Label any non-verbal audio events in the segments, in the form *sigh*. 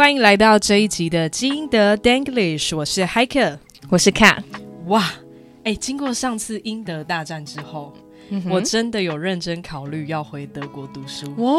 欢迎来到这一集的基因的 Danglish，我是 Hiker，我是 Cat。哇，哎，经过上次英德大战之后。嗯、我真的有认真考虑要回德国读书。哇、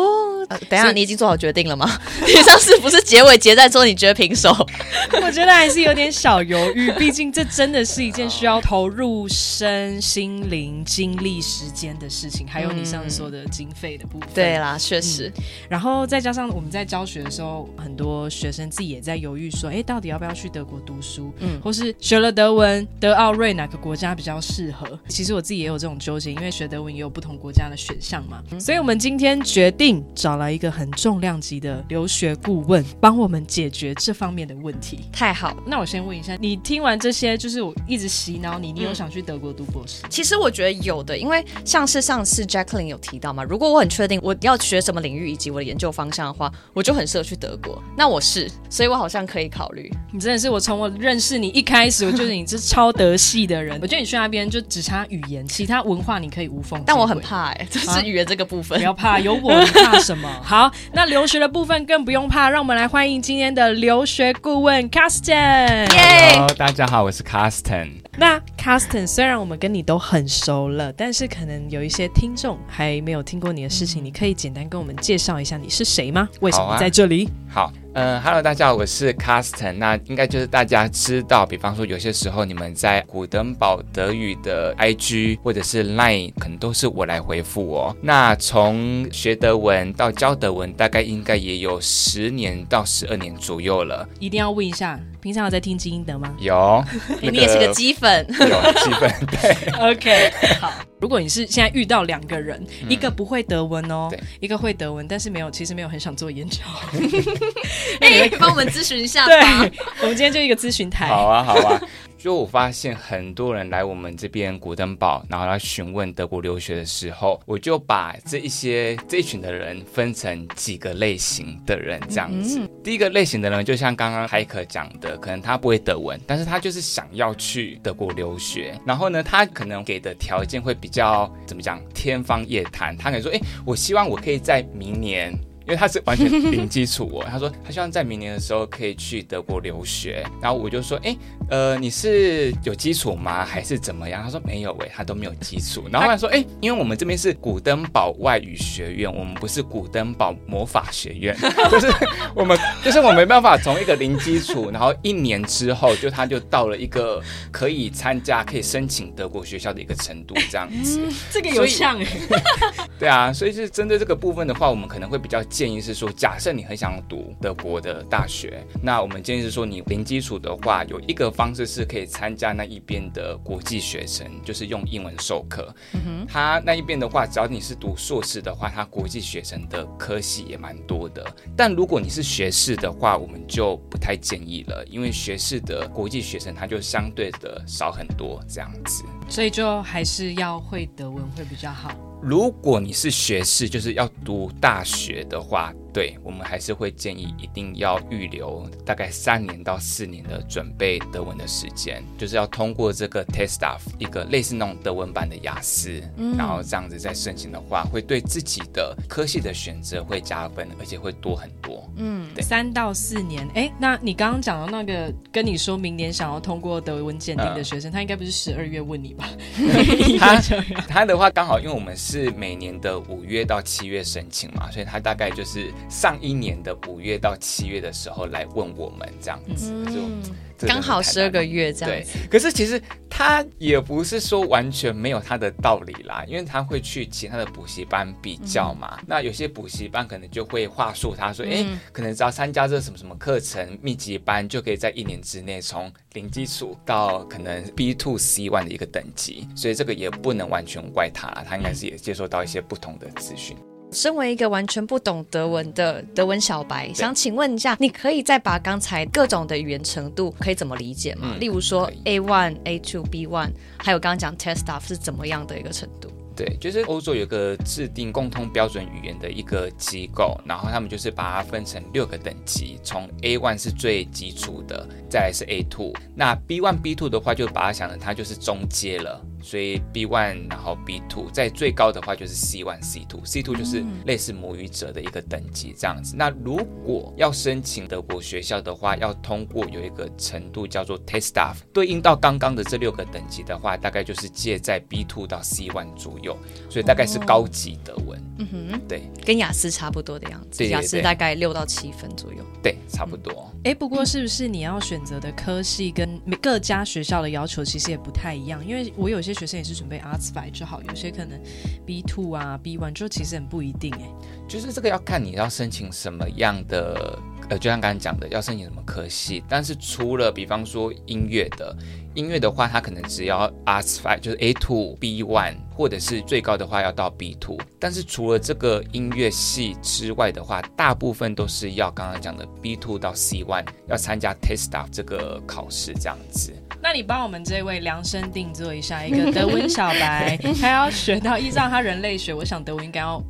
呃，等一下，你已经做好决定了吗？*laughs* 你上次不是结尾结在说你觉得平手？*laughs* 我觉得还是有点小犹豫，毕竟这真的是一件需要投入身心灵、精力、时间的事情，还有你上次说的经费的部分。对啦，确实、嗯。然后再加上我们在教学的时候，很多学生自己也在犹豫说，哎，到底要不要去德国读书？嗯，或是学了德文，德奥瑞哪个国家比较适合？其实我自己也有这种纠结，因为。学德文也有不同国家的选项嘛，所以我们今天决定找来一个很重量级的留学顾问，帮我们解决这方面的问题。太好，那我先问一下，你听完这些，就是我一直洗脑你，你有想去德国读博士？其实我觉得有的，因为像是上次 Jacqueline 有提到嘛，如果我很确定我要学什么领域以及我的研究方向的话，我就很适合去德国。那我是，所以我好像可以考虑。你真的是我从我认识你一开始，我觉得你是超德系的人。我觉得你去那边就只差语言，其他文化你可以。无缝，但我很怕哎、欸，就是语言这个部分。不要怕，有我，*laughs* 你怕什么？好，那留学的部分更不用怕，让我们来欢迎今天的留学顾问 Carsten。Hello，大家好，我是 Carsten。那 Carsten，虽然我们跟你都很熟了，但是可能有一些听众还没有听过你的事情，你可以简单跟我们介绍一下你是谁吗？为什么在这里？好。嗯、呃、，Hello，大家好，我是 Carsten。那应该就是大家知道，比方说有些时候你们在古登堡德语的 IG 或者是 Line，可能都是我来回复哦。那从学德文到教德文，大概应该也有十年到十二年左右了。一定要问一下，平常有在听基因德吗？有，*laughs* 那个、你也是个鸡粉，*laughs* 有基粉，对。*laughs* OK，好。如果你是现在遇到两个人，嗯，一个不会德文哦，一个会德文，但是没有，其实没有很想做研究。那你可以帮我们咨询一下吧？对，我们今天就一个咨询台。好啊，好啊。就我发现很多人来我们这边古登堡，然后来询问德国留学的时候，我就把这一些这一群的人分成几个类型的人这样子。嗯、第一个类型的人，就像刚刚海可讲的，可能他不会德文，但是他就是想要去德国留学。然后呢，他可能给的条件会比较怎么讲，天方夜谭。他可能说，哎，我希望我可以在明年。因为他是完全零基础哦，他说他希望在明年的时候可以去德国留学，然后我就说，哎，呃，你是有基础吗？还是怎么样？他说没有，喂，他都没有基础。然后他说，哎，因为我们这边是古登堡外语学院，我们不是古登堡魔法学院，*laughs* 就是我们就是我没办法从一个零基础，然后一年之后就他就到了一个可以参加、可以申请德国学校的一个程度，这样子。嗯、*laughs* 这个有像哎。*laughs* 对啊，所以是针对这个部分的话，我们可能会比较。建议是说，假设你很想读德国的大学，那我们建议是说，你零基础的话，有一个方式是可以参加那一边的国际学生，就是用英文授课。他那一边的话，只要你是读硕士的话，他国际学生的科系也蛮多的。但如果你是学士的话，我们就不太建议了，因为学士的国际学生他就相对的少很多这样子。所以就还是要会德文会比较好。如果你是学士，就是要读大学的话。对，我们还是会建议一定要预留大概三年到四年的准备德文的时间，就是要通过这个 TestDaF 一个类似那种德文版的雅思，嗯，然后这样子再申请的话，会对自己的科系的选择会加分，而且会多很多。嗯，对，三到四年。哎，那你刚刚讲到那个跟你说明年想要通过德文检定的学生，嗯，他应该不是十二月问你吧？*laughs* 他 *laughs* 他的话刚好，因为我们是每年的五月到七月申请嘛，所以他大概就是。上一年的五月到七月的时候来问我们这样子，嗯、就刚好十二个月这样子。可是其实他也不是说完全没有他的道理啦，因为他会去其他的补习班比较嘛。嗯、那有些补习班可能就会话术他说，哎、嗯欸，可能只要参加这什么什么课程密集班，就可以在一年之内从零基础到可能 B two C one 的一个等级。所以这个也不能完全怪他，他应该是也接受到一些不同的资讯。身为一个完全不懂德文的德文小白，想请问一下，你可以再把刚才各种的语言程度可以怎么理解吗？嗯、例如说 A one、A two、B one，还有刚刚讲 test stuff 是怎么样的一个程度？对，就是欧洲有个制定共通标准语言的一个机构，然后他们就是把它分成六个等级，从 A one 是最基础的，再来是 A two，那 B one、B two 的话，就把它想成它就是中阶了。所以 B one，然后 B two，在最高的话就是 C one、C two，C two 就是类似母语者的一个等级这样子。那如果要申请德国学校的话，要通过有一个程度叫做 TestDaF，对应到刚刚的这六个等级的话，大概就是介在 B two 到 C one 左右，所以大概是高级德文。哦、嗯哼，对，跟雅思差不多的样子。对，雅思大概六到七分左右。对，差不多。哎、嗯，不过是不是你要选择的科系跟各家学校的要求其实也不太一样？因为我有些学生也是准备 Arts Five 就好，有些可能 B two 啊 B one 就其实很不一定哎。就是这个要看你要申请什么样的，呃，就像刚才讲的，要申请什么科系。但是除了比方说音乐的，音乐的话，它可能只要 Arts Five 就是 A two B one，或者是最高的话要到 B two。但是除了这个音乐系之外的话，大部分都是要刚刚讲的 B two 到 C one，要参加 TestDaF 这个考试这样子。那你帮我们这位量身定做一下一个德文小白，*laughs* 他要学到依照他人类学，我想德文应该要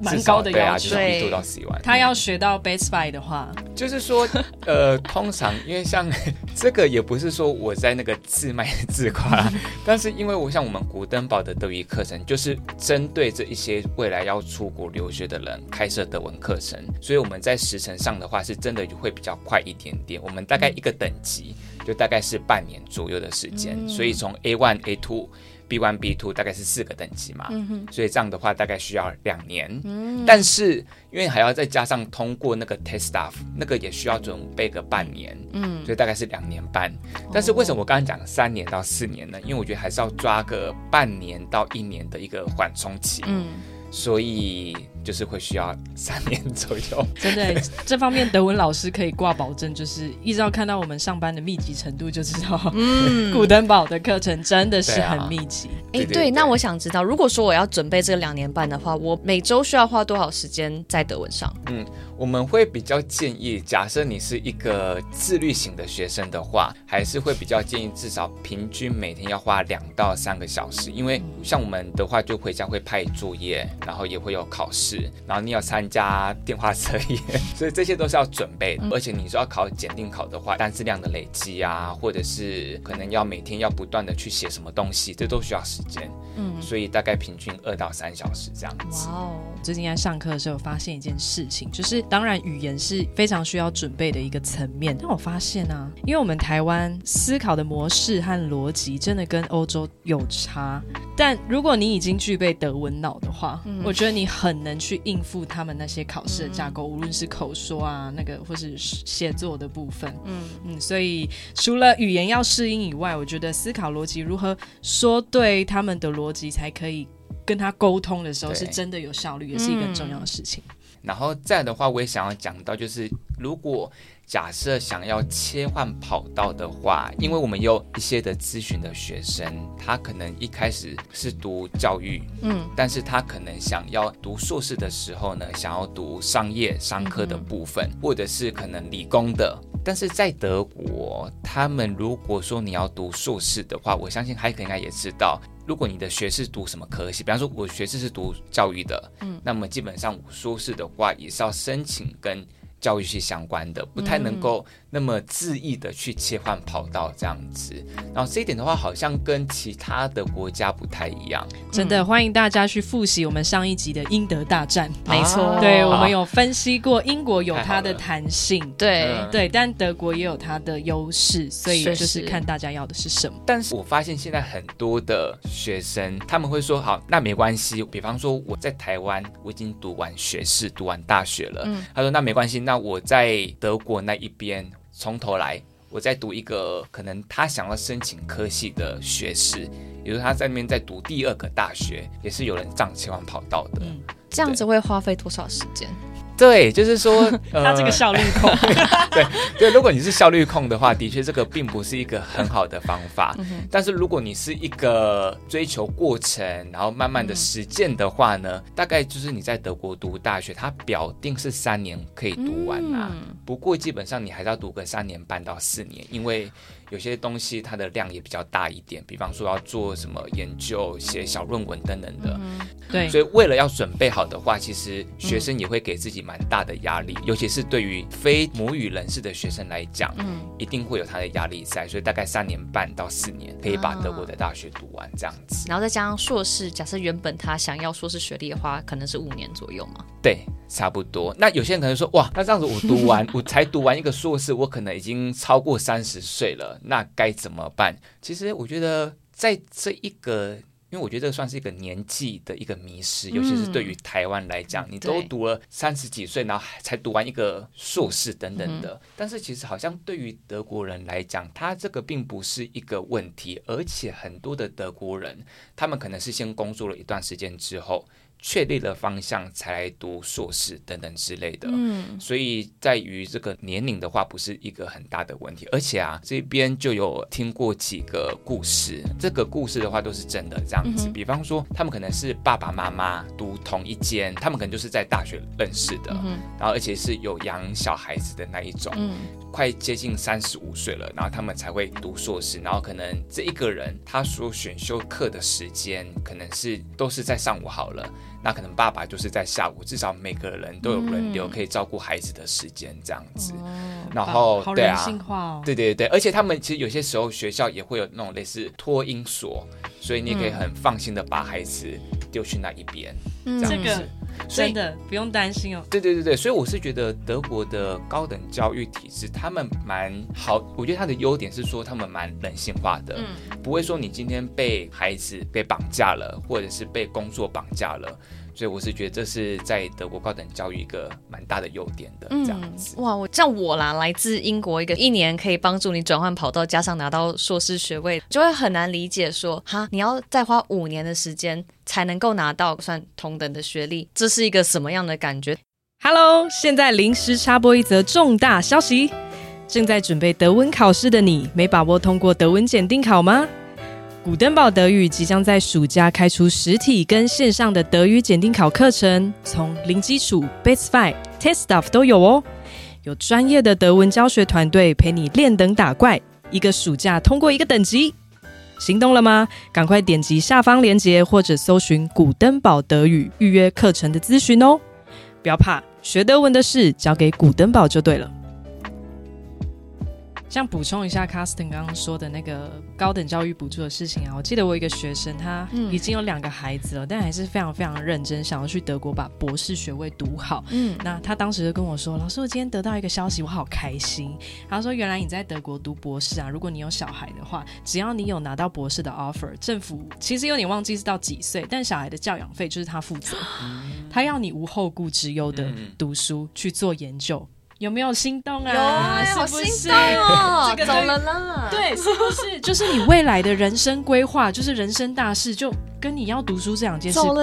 蛮高的要求。对啊，就是、一度到四万。他要学到 Base Five 的话，就是说，*laughs* 呃，通常因为像 *laughs* 这个也不是说我在那个自卖自夸，*laughs* 但是因为我像我们古登堡的德语课程，就是针对这一些未来要出国留学的人开设德文课程，所以我们在时程上的话，是真的就会比较快一点点。我们大概一个等级。就大概是半年左右的时间，嗯、所以从 A one、A two、B one、B two 大概是四个等级嘛，嗯、所以这样的话大概需要两年。嗯、但是因为还要再加上通过那个 test staff，那个也需要准备个半年，嗯，所以大概是两年半。嗯、但是为什么我刚刚讲三年到四年呢？因为我觉得还是要抓个半年到一年的一个缓冲期，嗯，所以。就是会需要三年左右，真的，这方面德文老师可以挂保证，就是一直要看到我们上班的密集程度，就知道，嗯，古登堡的课程真的是很密集。哎、啊，对，那我想知道，如果说我要准备这个两年半的话，我每周需要花多少时间在德文上？嗯，我们会比较建议，假设你是一个自律型的学生的话，还是会比较建议至少平均每天要花两到三个小时，因为像我们的话，就回家会派作业，然后也会有考试。然后你要参加电话测验，*laughs* 所以这些都是要准备的。而且你说要考检定考的话，单词量的累积啊，或者是可能要每天要不断的去写什么东西，这都需要时间。嗯，所以大概平均二到三小时这样子。哇哦！最近在上课的时候发现一件事情，就是当然语言是非常需要准备的一个层面，但我发现啊，因为我们台湾思考的模式和逻辑真的跟欧洲有差。但如果你已经具备德文脑的话，嗯、我觉得你很能去应付他们那些考试的架构，嗯、无论是口说啊，那个或是写作的部分。嗯嗯，所以除了语言要适应以外，我觉得思考逻辑如何说对他们的逻辑，才可以跟他沟通的时候，是真的有效率，对也是一个很重要的事情。嗯、然后再的话，我也想要讲到，就是如果。假设想要切换跑道的话，因为我们有一些的咨询的学生，他可能一开始是读教育，嗯，但是他可能想要读硕士的时候呢，想要读商业商科的部分，嗯、或者是可能理工的。但是在德国，他们如果说你要读硕士的话，我相信海可应该也知道，如果你的学士读什么科系，比方说我学士是读教育的，嗯，那么基本上我硕士的话也是要申请跟。教育系相关的，不太能够那么恣意的去切换跑道这样子。然后这一点的话，好像跟其他的国家不太一样。真的欢迎大家去复习我们上一集的英德大战。没错，对，我们有分析过英国有它的弹性，对对，但德国也有它的优势，所以就是看大家要的是什么。但是我发现现在很多的学生他们会说，好，那没关系。比方说我在台湾，我已经读完学士，读完大学了。嗯，他说那没关系，那那我在德国那一边从头来，我在读一个可能他想要申请科系的学士，比如他在那边在读第二个大学，也是有人这样切换跑道的。这样子会花费多少时间？对，就是说，*laughs* 呃、他这个效率控，*laughs* 对对，如果你是效率控的话，的确这个并不是一个很好的方法。嗯、但是如果你是一个追求过程，然后慢慢的实践的话呢，嗯、大概就是你在德国读大学，它表定是三年可以读完啊。嗯、不过基本上你还是要读个三年半到四年，因为有些东西它的量也比较大一点，比方说要做什么研究、写小论文等等的。嗯、对，所以为了要准备好的话，其实学生也会给自己蛮大的压力，嗯、尤其是对于非母语人士的学生来讲，嗯，一定会有他的压力在。所以大概三年半到四年可以把德国的大学读完这样子，然后再加上硕士，假设原本他想要硕士学历的话，可能是五年左右嘛。对，差不多。那有些人可能说，哇，那这样子我读完，*laughs* 我才读完一个硕士，我可能已经超过三十岁了，那该怎么办？其实我觉得，在这一个。因为我觉得这算是一个年纪的一个迷失，尤其是对于台湾来讲，嗯、你都读了三十几岁，然后才读完一个硕士等等的。嗯、但是其实好像对于德国人来讲，他这个并不是一个问题，而且很多的德国人，他们可能是先工作了一段时间之后。确立了方向才来读硕士等等之类的，嗯，所以在于这个年龄的话，不是一个很大的问题。而且啊，这边就有听过几个故事，这个故事的话都是真的这样子。比方说，他们可能是爸爸妈妈读同一间，他们可能就是在大学认识的，然后而且是有养小孩子的那一种，快接近三十五岁了，然后他们才会读硕士，然后可能这一个人他所选修课的时间，可能是都是在上午好了。那可能爸爸就是在下午，至少每个人都有轮流可以照顾孩子的时间这样子。嗯、然后，好对啊，哦、对对对，而且他们其实有些时候学校也会有那种类似托婴所，所以你可以很放心的把孩子丢去那一边。嗯，这，这个真的不用担心哦。对对对对，所以我是觉得德国的高等教育体制，他们蛮好。我觉得他的优点是说他们蛮人性化的，嗯、不会说你今天被孩子被绑架了，或者是被工作绑架了。所以我是觉得这是在德国高等教育一个蛮大的优点的，这样子。嗯、哇，我像我啦，来自英国，一个一年可以帮助你转换跑道，加上拿到硕士学位，就会很难理解说，哈，你要再花五年的时间才能够拿到算同等的学历，这是一个什么样的感觉？Hello，现在临时插播一则重大消息，正在准备德文考试的你，没把握通过德文检定考吗？古登堡德语即将在暑假开出实体跟线上的德语检定考课程，从零基础、Base Five、Test Stuff 都有哦。有专业的德文教学团队陪你练等打怪，一个暑假通过一个等级。行动了吗？赶快点击下方链接或者搜寻古登堡德语预约课程的资讯哦。不要怕，学德文的事交给古登堡就对了。像补充一下，Carsten 刚刚说的那个高等教育补助的事情啊，我记得我有一个学生，他已经有两个孩子了，嗯、但还是非常非常认真，想要去德国把博士学位读好。嗯，那他当时就跟我说：“老师，我今天得到一个消息，我好开心。”他说：“原来你在德国读博士啊，如果你有小孩的话，只要你有拿到博士的 offer，政府其实有点忘记是到几岁，但小孩的教养费就是他负责，嗯、他要你无后顾之忧的读书、嗯、去做研究。”有没有心动啊？有啊，好心动哦！*laughs* 这个走了啦，对，是不是？就是你未来的人生规划，就是人生大事，就跟你要读书这两件事不冲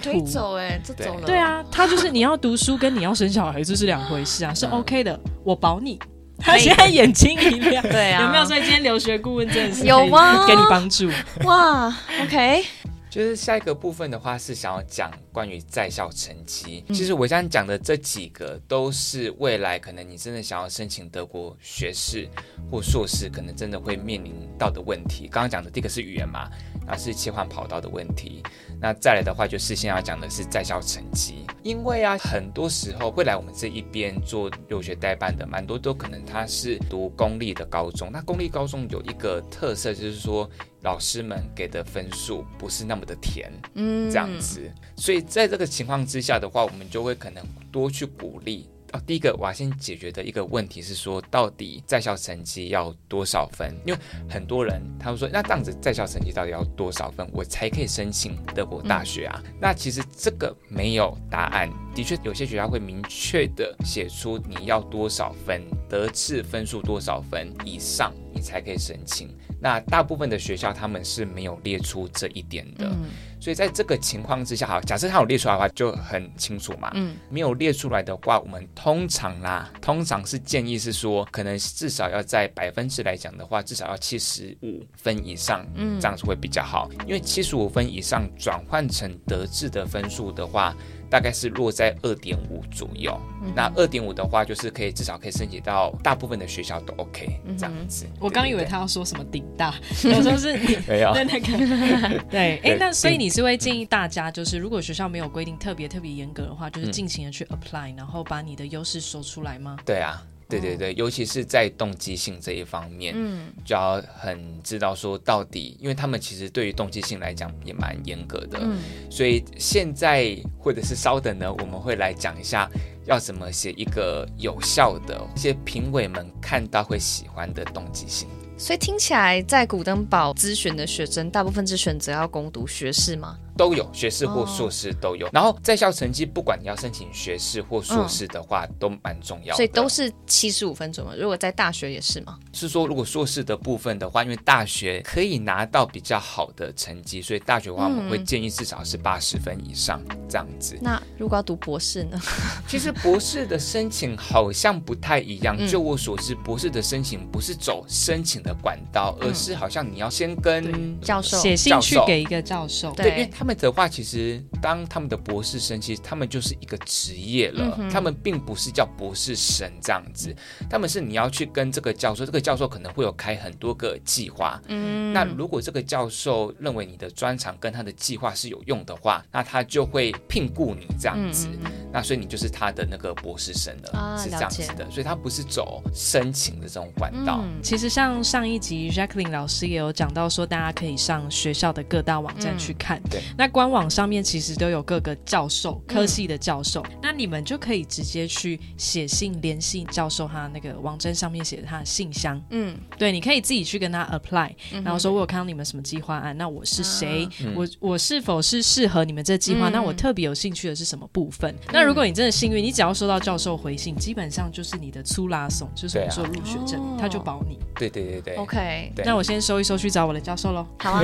突。走哎，这走了。对啊，他就是你要读书跟你要生小孩，这是两回事啊，是 OK 的，我保你。他现在眼睛一亮，对啊，有没有？所以今天留学顾问真的是有吗？给你帮助哇，OK。就是下一个部分的话，是想要讲关于在校成绩。其实我想讲的这几个，都是未来可能你真的想要申请德国学士或硕士，可能真的会面临到的问题。刚刚讲的第一个是语言嘛，然后是切换跑道的问题。那再来的话，就是先要讲的是在校成绩。因为啊，很多时候会来我们这一边做留学代办的，蛮多都可能他是读公立的高中。那公立高中有一个特色，就是说。老师们给的分数不是那么的甜，嗯，这样子，所以在这个情况之下的话，我们就会可能多去鼓励。哦，第一个我要先解决的一个问题是说，到底在校成绩要多少分？因为很多人他们说，那这样子在校成绩到底要多少分，我才可以申请德国大学啊？嗯、那其实这个没有答案。的确，有些学校会明确的写出你要多少分，德智分数多少分以上，你才可以申请。那大部分的学校他们是没有列出这一点的。嗯所以在这个情况之下，好，假设他有列出来的话，就很清楚嘛。嗯，没有列出来的话，我们通常啦，通常是建议是说，可能至少要在百分之来讲的话，至少要七十五分以上，嗯，这样子会比较好。因为七十五分以上转换成德智的分数的话，大概是落在二点五左右。嗯、那二点五的话，就是可以至少可以申请到大部分的学校都 OK、嗯、这样子。我刚以为他要说什么顶大，有时候是你没有 *laughs* 对那个 *laughs* 对，哎、欸，那所以你是会建议大家，就是如果学校没有规定特别特别严格的话，就是尽情的去 apply，、嗯、然后把你的优势说出来吗？对啊。对对对，尤其是在动机性这一方面，嗯，就要很知道说到底，因为他们其实对于动机性来讲也蛮严格的，嗯，所以现在或者是稍等呢，我们会来讲一下要怎么写一个有效的，一些评委们看到会喜欢的动机性。所以听起来，在古登堡咨询的学生，大部分是选择要攻读学士吗？都有学士或硕士都有，哦、然后在校成绩，不管你要申请学士或硕士的话，嗯、都蛮重要的。所以都是七十五分左右。如果在大学也是吗？是说，如果硕士的部分的话，因为大学可以拿到比较好的成绩，所以大学的话，我们会建议至少是八十分以上这样子。嗯、那如果要读博士呢？*laughs* 其实博士的申请好像不太一样。嗯、就我所知，博士的申请不是走申请的管道，嗯、而是好像你要先跟教授写信去给一个教授。对，因为他们的话，其实。当他们的博士生，其实他们就是一个职业了。嗯、他们并不是叫博士生这样子，他们是你要去跟这个教授，这个教授可能会有开很多个计划。嗯，那如果这个教授认为你的专长跟他的计划是有用的话，那他就会聘雇你这样子。嗯、那所以你就是他的那个博士生了，啊、是这样子的。所以他不是走申请的这种管道。嗯、其实像上一集 Jacqueline 老师也有讲到说，大家可以上学校的各大网站去看。嗯、对，那官网上面。其实都有各个教授科系的教授，嗯、那你们就可以直接去写信联系教授，他那个网站上面写的他的信箱。嗯，对，你可以自己去跟他 apply，、嗯、然后说我有看到你们什么计划案，那我是谁？啊、我我是否是适合你们这计划？嗯、那我特别有兴趣的是什么部分？嗯、那如果你真的幸运，你只要收到教授回信，基本上就是你的粗拉送，就是我们说入学证，啊、他就保你。对对对对，OK。那我先收一收，去找我的教授喽。好啊，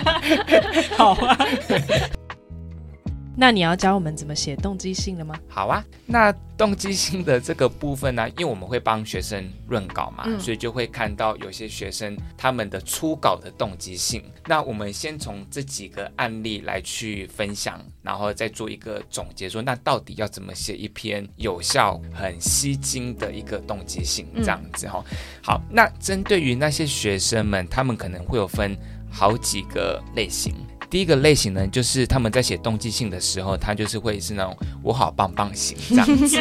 *laughs* *laughs* 好啊。*laughs* 那你要教我们怎么写动机性了吗？好啊，那动机性的这个部分呢，因为我们会帮学生润稿嘛，嗯、所以就会看到有些学生他们的初稿的动机性。那我们先从这几个案例来去分享，然后再做一个总结说，说那到底要怎么写一篇有效、很吸睛的一个动机性这样子哈。嗯、好，那针对于那些学生们，他们可能会有分好几个类型。第一个类型呢，就是他们在写动机性的时候，他就是会是那种我好棒棒型这样子。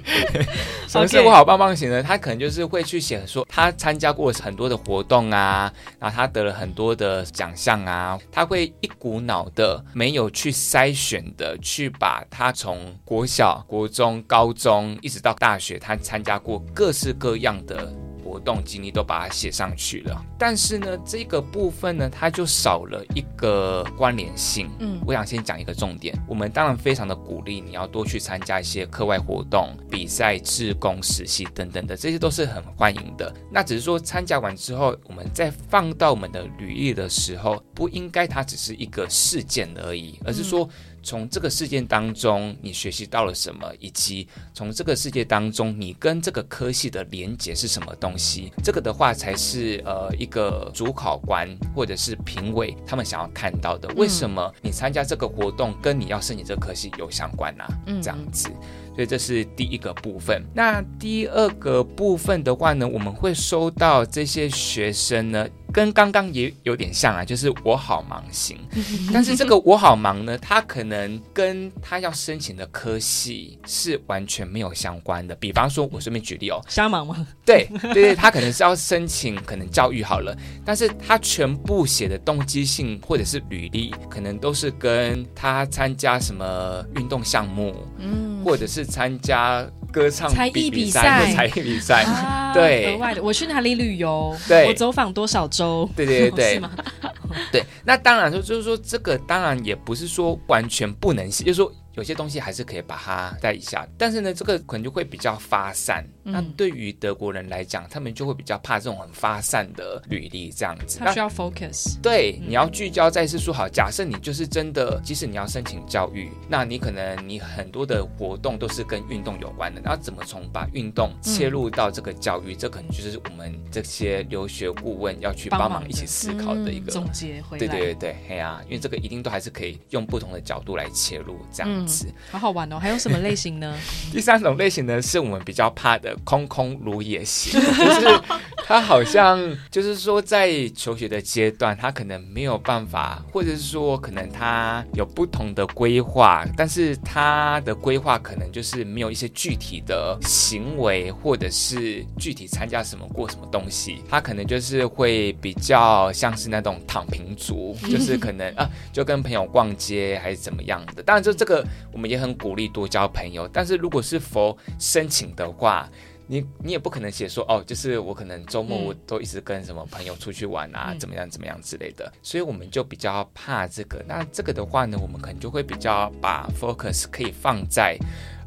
*laughs* 什么是我好棒棒型呢？他可能就是会去写说他参加过很多的活动啊，然后他得了很多的奖项啊，他会一股脑的没有去筛选的去把他从国小、国中、高中一直到大学，他参加过各式各样的。活动经历都把它写上去了，但是呢，这个部分呢，它就少了一个关联性。嗯，我想先讲一个重点，我们当然非常的鼓励你要多去参加一些课外活动、比赛、志工、实习等等的，这些都是很欢迎的。那只是说参加完之后，我们再放到我们的履历的时候，不应该它只是一个事件而已，而是说。从这个事件当中，你学习到了什么，以及从这个世界当中，你跟这个科系的连结是什么东西？这个的话，才是呃一个主考官或者是评委他们想要看到的。为什么你参加这个活动跟你要申请这个科系有相关呢？嗯，这样子，所以这是第一个部分。那第二个部分的话呢，我们会收到这些学生呢。跟刚刚也有点像啊，就是我好忙型，*laughs* 但是这个我好忙呢，他可能跟他要申请的科系是完全没有相关的。比方说，我顺便举例哦，瞎忙吗？对对对，他可能是要申请可能教育好了，*laughs* 但是他全部写的动机性或者是履历，可能都是跟他参加什么运动项目，嗯，或者是参加。歌唱才艺比赛，才艺比赛，对，额外的，我去哪里旅游？对，我走访多少州？对对对对？*laughs* 对，那当然说，就是说这个当然也不是说完全不能写，就是说。有些东西还是可以把它带一下，但是呢，这个可能就会比较发散。嗯、那对于德国人来讲，他们就会比较怕这种很发散的履历这样子。他需要 focus。对，嗯、你要聚焦在是说好。假设你就是真的，即使你要申请教育，那你可能你很多的活动都是跟运动有关的。那怎么从把运动切入到这个教育？嗯、这可能就是我们这些留学顾问要去帮忙一起思考的一个、嗯、总结回来。对对对对，嘿呀、啊，因为这个一定都还是可以用不同的角度来切入这样。子。嗯，好好玩哦！还有什么类型呢？*laughs* 第三种类型呢，是我们比较怕的空空如也行，就是他好像就是说在求学的阶段，他可能没有办法，或者是说可能他有不同的规划，但是他的规划可能就是没有一些具体的行为，或者是具体参加什么过什么东西，他可能就是会比较像是那种躺平族，*laughs* 就是可能啊，就跟朋友逛街还是怎么样的。当然，就这个我们也很鼓励多交朋友，但是如果是否申请的话，你你也不可能写说哦，就是我可能周末我都一直跟什么朋友出去玩啊，嗯、怎么样怎么样之类的，所以我们就比较怕这个。那这个的话呢，我们可能就会比较把 focus 可以放在，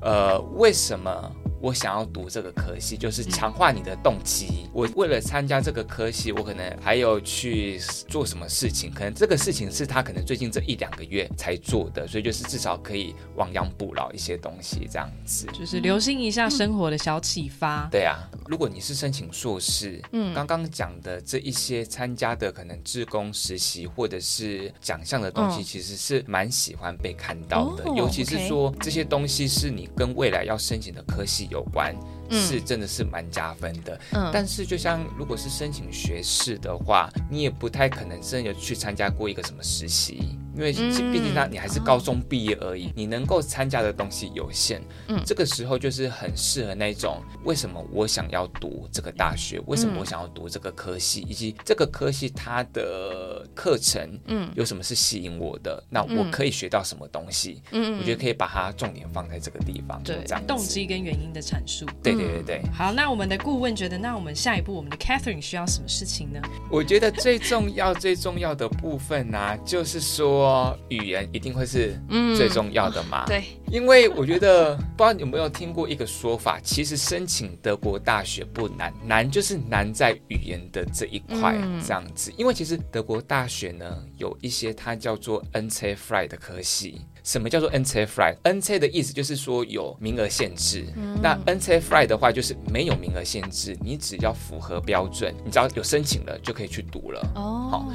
呃，为什么？我想要读这个科系，就是强化你的动机。嗯、我为了参加这个科系，我可能还有去做什么事情？可能这个事情是他可能最近这一两个月才做的，所以就是至少可以亡羊补牢一些东西，这样子。就是留心一下生活的小启发。嗯、对啊，如果你是申请硕士，嗯，刚刚讲的这一些参加的可能志工实习或者是奖项的东西，其实是蛮喜欢被看到的，哦、尤其是说、okay、这些东西是你跟未来要申请的科系有关。是真的是蛮加分的，嗯，但是就像如果是申请学士的话，你也不太可能真的有去参加过一个什么实习，因为毕竟他你还是高中毕业而已，你能够参加的东西有限，嗯，这个时候就是很适合那种为什么我想要读这个大学，为什么我想要读这个科系，以及这个科系它的课程，嗯，有什么是吸引我的，那我可以学到什么东西，嗯，我觉得可以把它重点放在这个地方，对，这样动机跟原因的阐述，对。对对对，好，那我们的顾问觉得，那我们下一步，我们的 Catherine 需要什么事情呢？我觉得最重要、最重要的部分呢、啊，就是说语言一定会是最重要的嘛。嗯、对，因为我觉得，*laughs* 不知道你有没有听过一个说法，其实申请德国大学不难，难就是难在语言的这一块这样子。嗯、因为其实德国大学呢，有一些它叫做 NC Frei 的科系。什么叫做 NC Frei？NC 的意思就是说有名额限制。嗯、那 NC Frei 的话就是没有名额限制，你只要符合标准，你只要有申请了就可以去读了。哦，好，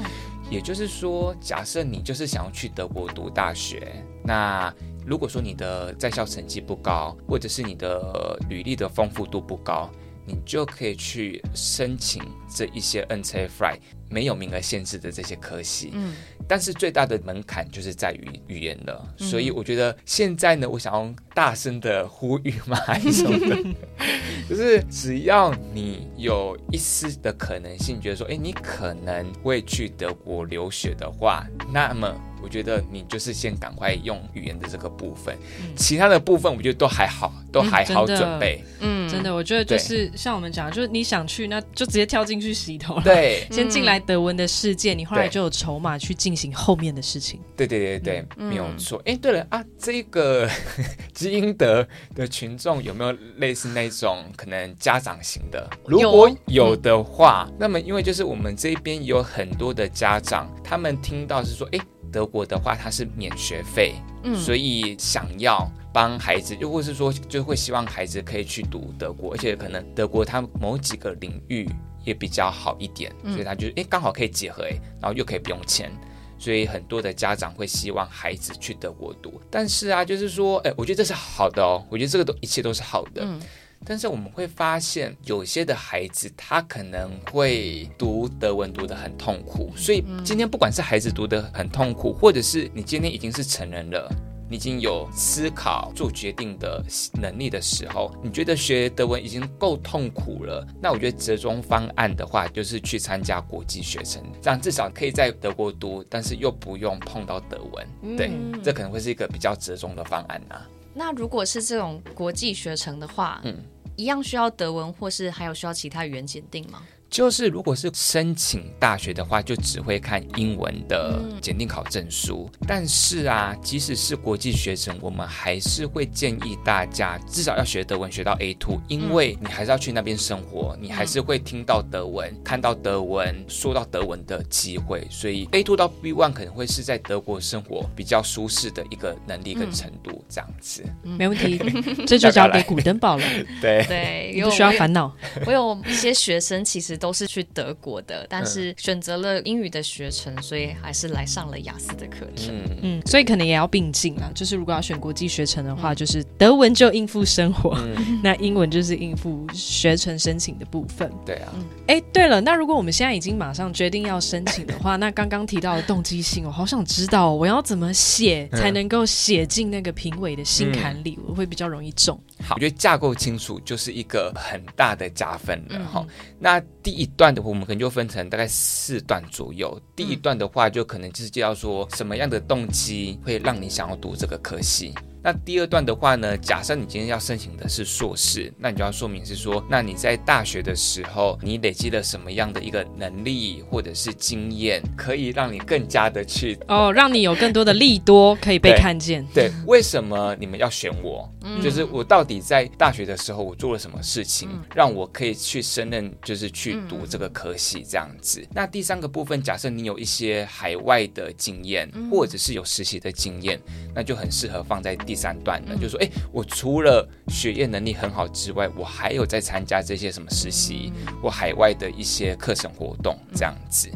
也就是说，假设你就是想要去德国读大学，那如果说你的在校成绩不高，或者是你的履历的丰富度不高，你就可以去申请这一些 NC Frei 没有名额限制的这些科系。嗯。但是最大的门槛就是在于语言了，嗯、所以我觉得现在呢，我想要大声的呼吁嘛，还是什么的，*laughs* 就是只要你有一丝的可能性，觉得说，哎，你可能会去德国留学的话，那么。我觉得你就是先赶快用语言的这个部分，嗯、其他的部分我觉得都还好，都还好准备。嗯，真的，我觉得就是像我们讲，就是你想去，那就直接跳进去洗头了。对，先进来德文的世界，你后来就有筹码去进行后面的事情。对对对对，嗯、没有错。哎，对了啊，这个 *laughs* 基因德的群众有没有类似那种可能家长型的？如果有的话，嗯、那么因为就是我们这边有很多的家长，他们听到是说，哎。德国的话，它是免学费，嗯，所以想要帮孩子，又或是说，就会希望孩子可以去读德国，而且可能德国它某几个领域也比较好一点，所以他就诶刚好可以结合诶，然后又可以不用钱，所以很多的家长会希望孩子去德国读。但是啊，就是说，诶，我觉得这是好的哦，我觉得这个都一切都是好的。嗯但是我们会发现，有些的孩子他可能会读德文读得很痛苦，所以今天不管是孩子读得很痛苦，或者是你今天已经是成人了，你已经有思考做决定的能力的时候，你觉得学德文已经够痛苦了，那我觉得折中方案的话，就是去参加国际学程，这样至少可以在德国读，但是又不用碰到德文，对，这可能会是一个比较折中的方案啊。那如果是这种国际学程的话，嗯。一样需要德文，或是还有需要其他语言检定吗？就是如果是申请大学的话，就只会看英文的检定考证书。嗯、但是啊，即使是国际学生，我们还是会建议大家至少要学德文学到 A two，因为你还是要去那边生活，你还是会听到德文、嗯、看到德文、说到德文的机会。所以 A two 到 B one 可能会是在德国生活比较舒适的一个能力跟程度，这样子。嗯、没问题，*laughs* 这就交给古登堡了。对 *laughs* 对，你不需要烦恼。我有一些学生其实。都是去德国的，但是选择了英语的学程，所以还是来上了雅思的课程。嗯嗯，所以可能也要并进啊。就是如果要选国际学程的话，就是德文就应付生活，嗯、*laughs* 那英文就是应付学程申请的部分。对啊。哎、欸，对了，那如果我们现在已经马上决定要申请的话，那刚刚提到的动机性，我好想知道我要怎么写才能够写进那个评委的心坎里，我会比较容易中。好，我觉得架构清楚就是一个很大的加分了哈、嗯。那第一段的话，我们可能就分成大概四段左右。第一段的话，就可能就是介绍说什么样的动机会让你想要读这个科系。那第二段的话呢，假设你今天要申请的是硕士，那你就要说明是说，那你在大学的时候，你累积了什么样的一个能力或者是经验，可以让你更加的去哦，让你有更多的利多可以被看见。对，对，为什么你们要选我？嗯，就是我到底在大学的时候我做了什么事情，嗯，让我可以去胜任，就是去读这个科系这样子。嗯，那第三个部分，假设你有一些海外的经验，或者是有实习的经验，那就很适合放在第。第三段呢，就是说，哎，我除了学业能力很好之外，我还有在参加这些什么实习或海外的一些课程活动，这样子。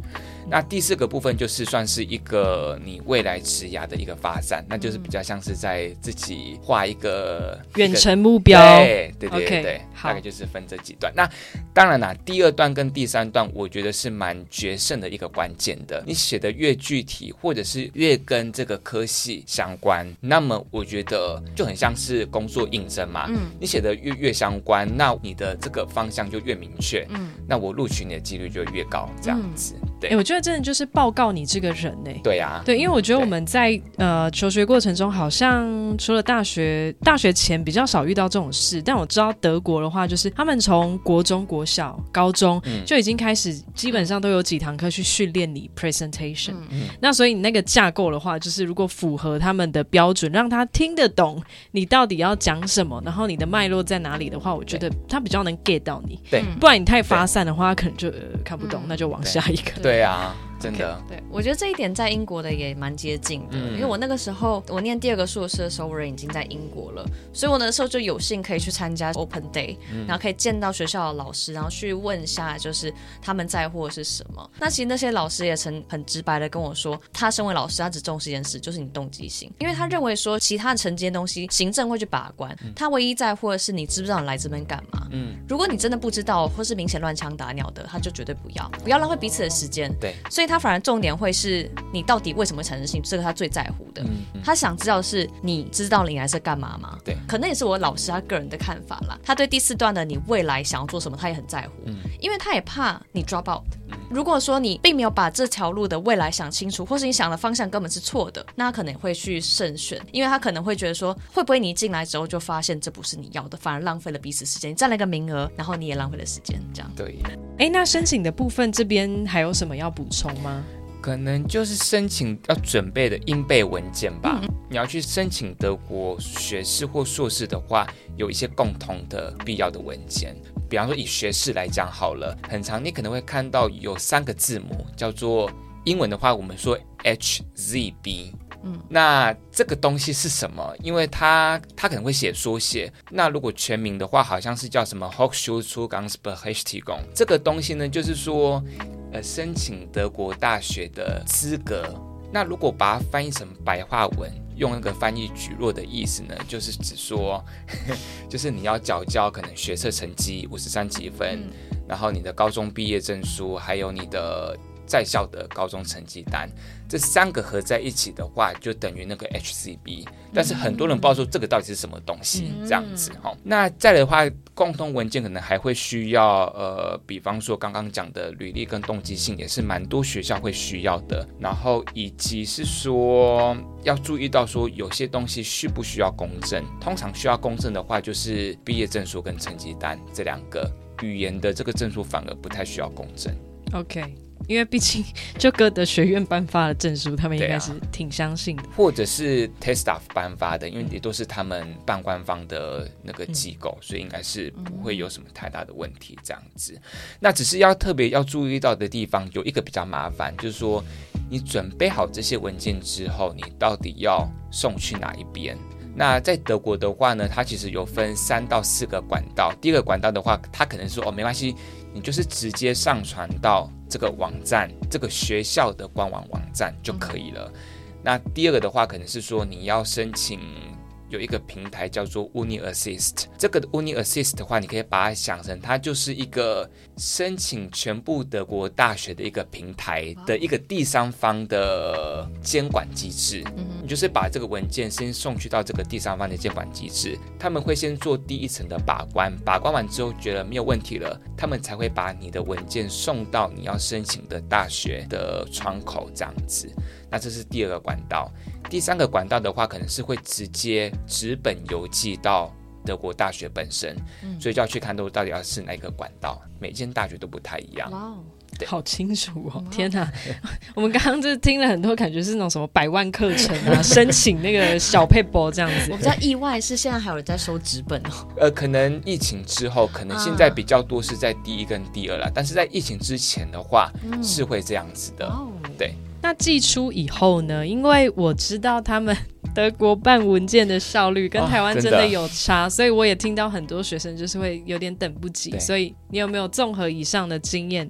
那第四个部分就是算是一个你未来职涯的一个发展，那就是比较像是在自己画一个远程目标。对对对对对，大概就是分这几段。那当然啦，第二段跟第三段，我觉得是蛮决胜的一个关键的。你写的越具体，或者是越跟这个科系相关，那么我觉得就很像是工作应征嘛。嗯，你写的越越相关，那你的这个方向就越明确。嗯，那我录取你的几率就越高，这样子。对，我觉得真的就是报告你这个人呢。对呀，对，因为我觉得我们在呃求学过程中，好像除了大学，大学前比较少遇到这种事。但我知道德国的话，就是他们从国中国小、高中就已经开始，基本上都有几堂课去训练你 presentation。嗯，那所以你那个架构的话，就是如果符合他们的标准，让他听得懂你到底要讲什么，然后你的脉络在哪里的话，我觉得他比较能 get 到你。对，不然你太发散的话，他可能就、呃、看不懂，那就往下一个。对呀。真的，okay, 对，我觉得这一点在英国的也蛮接近的，嗯，因为我那个时候我念第二个硕士的时候，我人已经在英国了，所以我那时候就有幸可以去参加 Open Day，嗯，然后可以见到学校的老师，然后去问一下就是他们在乎的是什么。那其实那些老师也曾很直白的跟我说，他身为老师，他只重视一件事，就是你动机性，因为他认为说其他的承接东西行政会去把关，嗯，他唯一在乎的是你知不知道你来这边干嘛。嗯，如果你真的不知道或是明显乱枪打鸟的，他就绝对不要，不要浪费彼此的时间。对，所以他反而重点会。会是你到底为什么产生兴趣？这个他最在乎的。嗯嗯、他想知道是你知道你来是干嘛吗？对，可能也是我老师他个人的看法啦。他对第四段的你未来想要做什么，他也很在乎，嗯、因为他也怕你 drop out。嗯、如果说你并没有把这条路的未来想清楚，或是你想的方向根本是错的，那他可能会去慎选，因为他可能会觉得说，会不会你一进来之后就发现这不是你要的，反而浪费了彼此时间，你占了一个名额，然后你也浪费了时间，这样。对。哎，那申请的部分这边还有什么要补充吗？可能就是申请要准备的应备文件吧。嗯、你要去申请德国学士或硕士的话，有一些共同的必要的文件。比方说以学士来讲好了，很长你可能会看到有三个字母，叫做英文的话，我们说 HZB。嗯，那这个东西是什么？因为它它可能会写缩写。那如果全名的话，好像是叫什么 Hochschulzugangsberechtigung。这个东西呢，就是说。呃，申请德国大学的资格。那如果把它翻译成白话文，用那个翻译举弱的意思呢，就是指说，呵 *laughs* 呵就是你要缴交可能学测成绩五十三几分，嗯，然后你的高中毕业证书，还有你的。在校的高中成绩单，这三个合在一起的话，就等于那个 HCB。但是很多人不知道说这个到底是什么东西，这样子哈、嗯。那再来的话，共同文件可能还会需要，呃，比方说刚刚讲的履历跟动机性，也是蛮多学校会需要的。然后以及是说要注意到说有些东西需不需要公证。通常需要公证的话，就是毕业证书跟成绩单这两个。语言的这个证书反而不太需要公证。OK。因为毕竟就歌德学院颁发的证书，他们应该是挺相信的，啊、或者是 TestDaF 颁发的，因为也都是他们半官方的那个机构，嗯、所以应该是不会有什么太大的问题。这样子，嗯、那只是要特别要注意到的地方，有一个比较麻烦，就是说你准备好这些文件之后，你到底要送去哪一边？那在德国的话呢，它其实有分三到四个管道。第一个管道的话，它可能说哦，没关系，你就是直接上传到这个网站，这个学校的官网网站就可以了。那第二个的话，可能是说你要申请。有一个平台叫做 Uni Assist，这个 Uni Assist 的话，你可以把它想成它就是一个申请全部德国大学的一个平台的一个第三方的监管机制。就是把这个文件先送去到这个第三方的监管机制，他们会先做第一层的把关，把关完之后觉得没有问题了，他们才会把你的文件送到你要申请的大学的窗口这样子。那这是第二个管道。第三个管道的话，可能是会直接纸本邮寄到德国大学本身，所以就要去看都到底要是哪一个管道，每间大学都不太一样。好清楚哦！天哪，*laughs* 我们刚刚就听了很多，感觉是那种什么百万课程啊，*laughs* 申请那个小配博这样子。我比较意外是现在还有人在收纸本哦。*laughs* 呃，可能疫情之后，可能现在比较多是在第一跟第二了，啊、但是在疫情之前的话，嗯、是会这样子的。哦、对。那寄出以后呢？因为我知道他们德国办文件的效率跟台湾真的有差，哦、所以我也听到很多学生就是会有点等不及。所以你有没有综合以上的经验？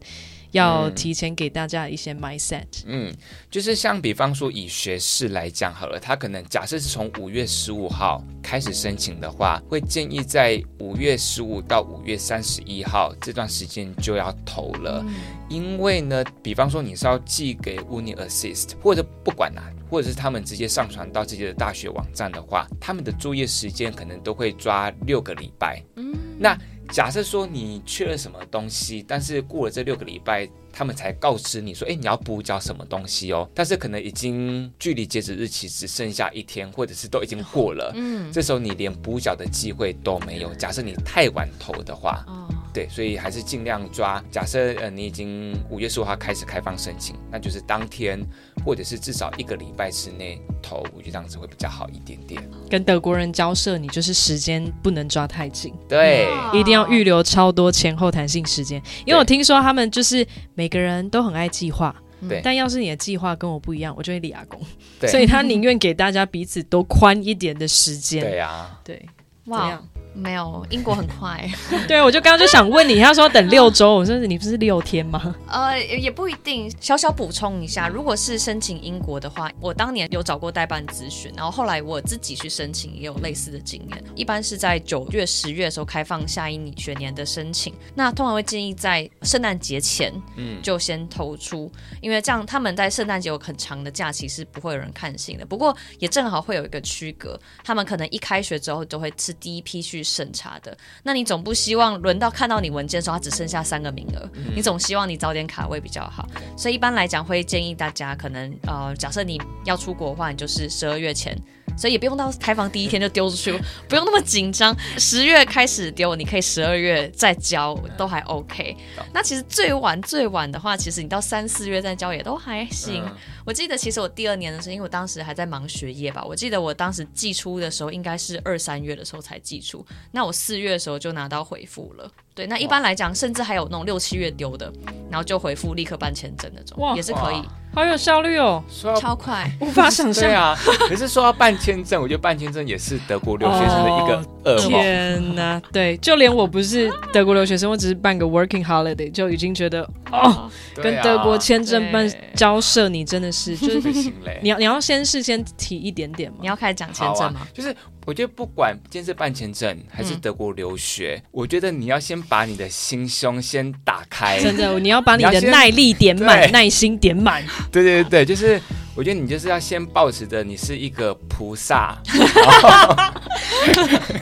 要提前给大家一些 mindset。嗯，就是像比方说以学士来讲好了，他可能假设是从五月十五号开始申请的话，会建议在五月十五到五月三十一号这段时间就要投了，嗯、因为呢，比方说你是要寄给 Uni Assist 或者不管哪，或者是他们直接上传到自己的大学网站的话，他们的作业时间可能都会抓六个礼拜。嗯，那。假设说你缺了什么东西，但是过了这六个礼拜，他们才告知你说，哎，你要补缴什么东西哦。但是可能已经距离截止日期只剩下一天，或者是都已经过了。嗯，这时候你连补缴的机会都没有。假设你太晚投的话。哦对，所以还是尽量抓。假设呃，你已经五月十五号开始开放申请，那就是当天或者是至少一个礼拜之内投，我觉得这样子会比较好一点点。跟德国人交涉，你就是时间不能抓太紧，对，一定要预留超多前后弹性时间。因为我听说他们就是每个人都很爱计划，对。但要是你的计划跟我不一样，我就会立阿公。对，所以他宁愿给大家彼此都宽一点的时间。对呀，对，哇。没有，英国很快。*laughs* 对，我就刚刚就想问你，他说等六周，我说你不是六天吗？呃，也不一定。小小补充一下，如果是申请英国的话，我当年有找过代办咨询，然后后来我自己去申请也有类似的经验。一般是在九月、十月的时候开放下一学年的申请，那通常会建议在圣诞节前，嗯，就先投出，嗯、因为这样他们在圣诞节有很长的假期，是不会有人看信的。不过也正好会有一个区隔，他们可能一开学之后就会是第一批去。审查的，那你总不希望轮到看到你文件的时候，它只剩下三个名额，嗯、你总希望你早点卡位比较好。所以一般来讲，会建议大家可能呃，假设你要出国的话，你就是十二月前。所以也不用到开房第一天就丢出去，*laughs* 不用那么紧张。十月开始丢，你可以十二月再交，都还 OK。那其实最晚最晚的话，其实你到三四月再交也都还行。我记得其实我第二年的时候，因为我当时还在忙学业吧，我记得我当时寄出的时候应该是二三月的时候才寄出，那我四月的时候就拿到回复了。对，那一般来讲，甚至还有那种六七月丢的，然后就回复立刻办签证那种，也是可以。好有效率哦，超快，无法想象。对啊，可是说要办签证，*laughs* 我觉得办签证也是德国留学生的一个噩梦。天哪，对，就连我不是德国留学生，我只是办个 working holiday，就已经觉得哦，跟德国签证办交涉，你真的是 *laughs* 就是你要你要先事先提一点点吗？你要开始讲签证吗？就是。我觉得不管今天是办签证还是德国留学，嗯、我觉得你要先把你的心胸先打开。真的，你要把你的耐力点满，耐心点满。对对对，就是我觉得你就是要先保持着你是一个菩萨，